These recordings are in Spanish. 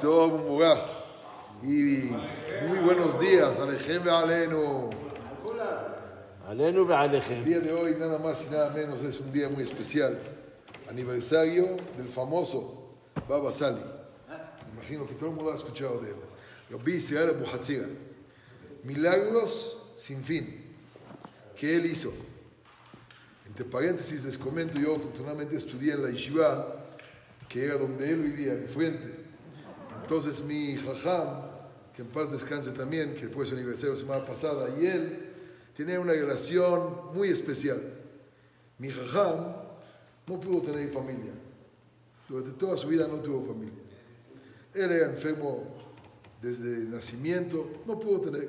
Tov Murach. Y muy buenos días, Alejem Alenu. Alenu El día de hoy, nada más y nada menos, es un día muy especial. Aniversario del famoso Baba Sali. Imagino que todo el mundo ha escuchado de él. Rabbi Israel Abu Hatzira. Milagros sin fin que él hizo. Entre paréntesis les comento, yo afortunadamente estudié en la yeshiva, que era donde él vivía, enfrente entonces mi jajam, que en paz descanse también, que fue su aniversario la semana pasada, y él tenía una relación muy especial. Mi jajam no pudo tener familia. Durante toda su vida no tuvo familia. Él era enfermo desde nacimiento, no pudo tener.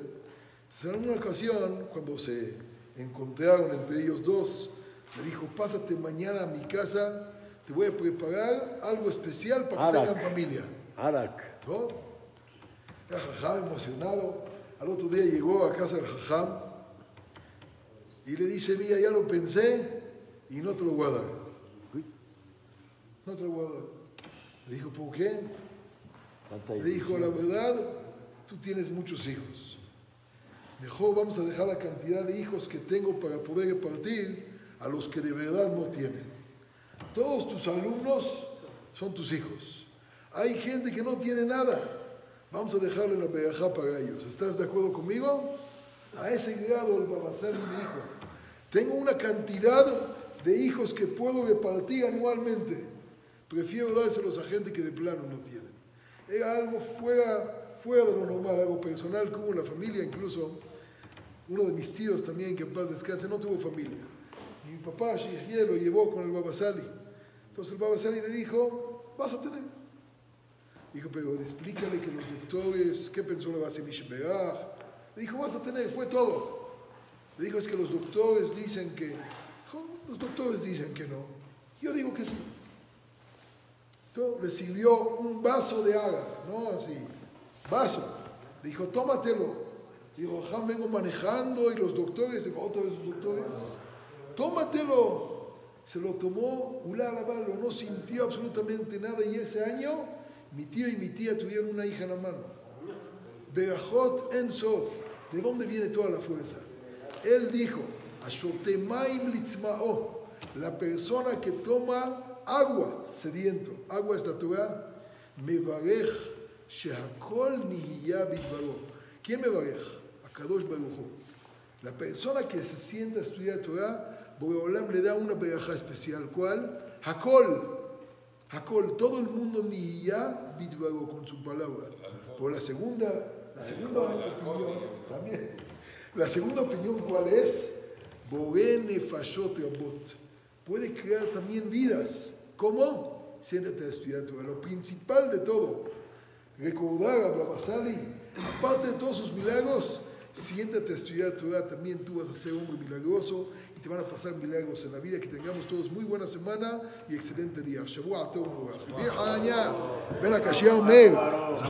Entonces, en una ocasión, cuando se encontraron entre ellos dos, le dijo, pásate mañana a mi casa, te voy a preparar algo especial para que tengan familia. Arak. ¿No? Era Jajam emocionado. Al otro día llegó a casa del Jajam y le dice, mira, ya lo pensé y no te lo voy. No te lo voy. Le dijo, ¿por qué? Le dijo, la verdad, tú tienes muchos hijos. Mejor vamos a dejar la cantidad de hijos que tengo para poder repartir a los que de verdad no tienen. Todos tus alumnos son tus hijos. Hay gente que no tiene nada. Vamos a dejarle la perajá para ellos. ¿Estás de acuerdo conmigo? A ese grado el Babasari me dijo, tengo una cantidad de hijos que puedo repartir anualmente. Prefiero dárselos a gente que de plano no tienen. Era algo fuera, fuera de lo normal, algo personal, como la familia, incluso uno de mis tíos también, que en paz descanse, no tuvo familia. Y mi papá, Shihye, lo llevó con el Babasali. Entonces el Babasali le dijo, vas a tener. Dijo, pero explícale que los doctores, ¿qué pensó la base Mishberach? Le dijo, vas a tener, fue todo. Le dijo, es que los doctores dicen que, "Jo, los doctores dicen que no. Yo digo que sí. Entonces, recibió un vaso de agua, ¿no? Así, vaso. Le dijo, tómatelo. Dijo, ajá, vengo manejando y los doctores, dijo, otra vez los doctores, tómatelo. Se lo tomó, ulá, no sintió absolutamente nada y ese año mi tío y mi tía tuvieron una hija en la mano. Berajot en Sof. ¿De dónde viene toda la fuerza? Él dijo, Ashotemaim litzmao, la persona que toma agua, sediento, agua es la Torah, mevarej shehakol. ¿Quién mevarej? Akadosh Baruch Hu. La persona que se sienta a estudiar Torah, Boreolam le da una beraja especial. ¿Cuál? Hakol. Hakol. Todo el mundo nihiya bidvaro con su palabra. Por la segunda, la segunda opinión, también. La segunda opinión, ¿cuál es? Puede crear también vidas. ¿Cómo? Siéntate a estudiar. Lo principal de todo, recordar a Babasali, aparte de todos sus milagros, siéntate a estudiar Torah. También tú vas a ser hombre milagroso y te van a pasar milagros en la vida. Que tengamos todos muy buena semana y excelente día.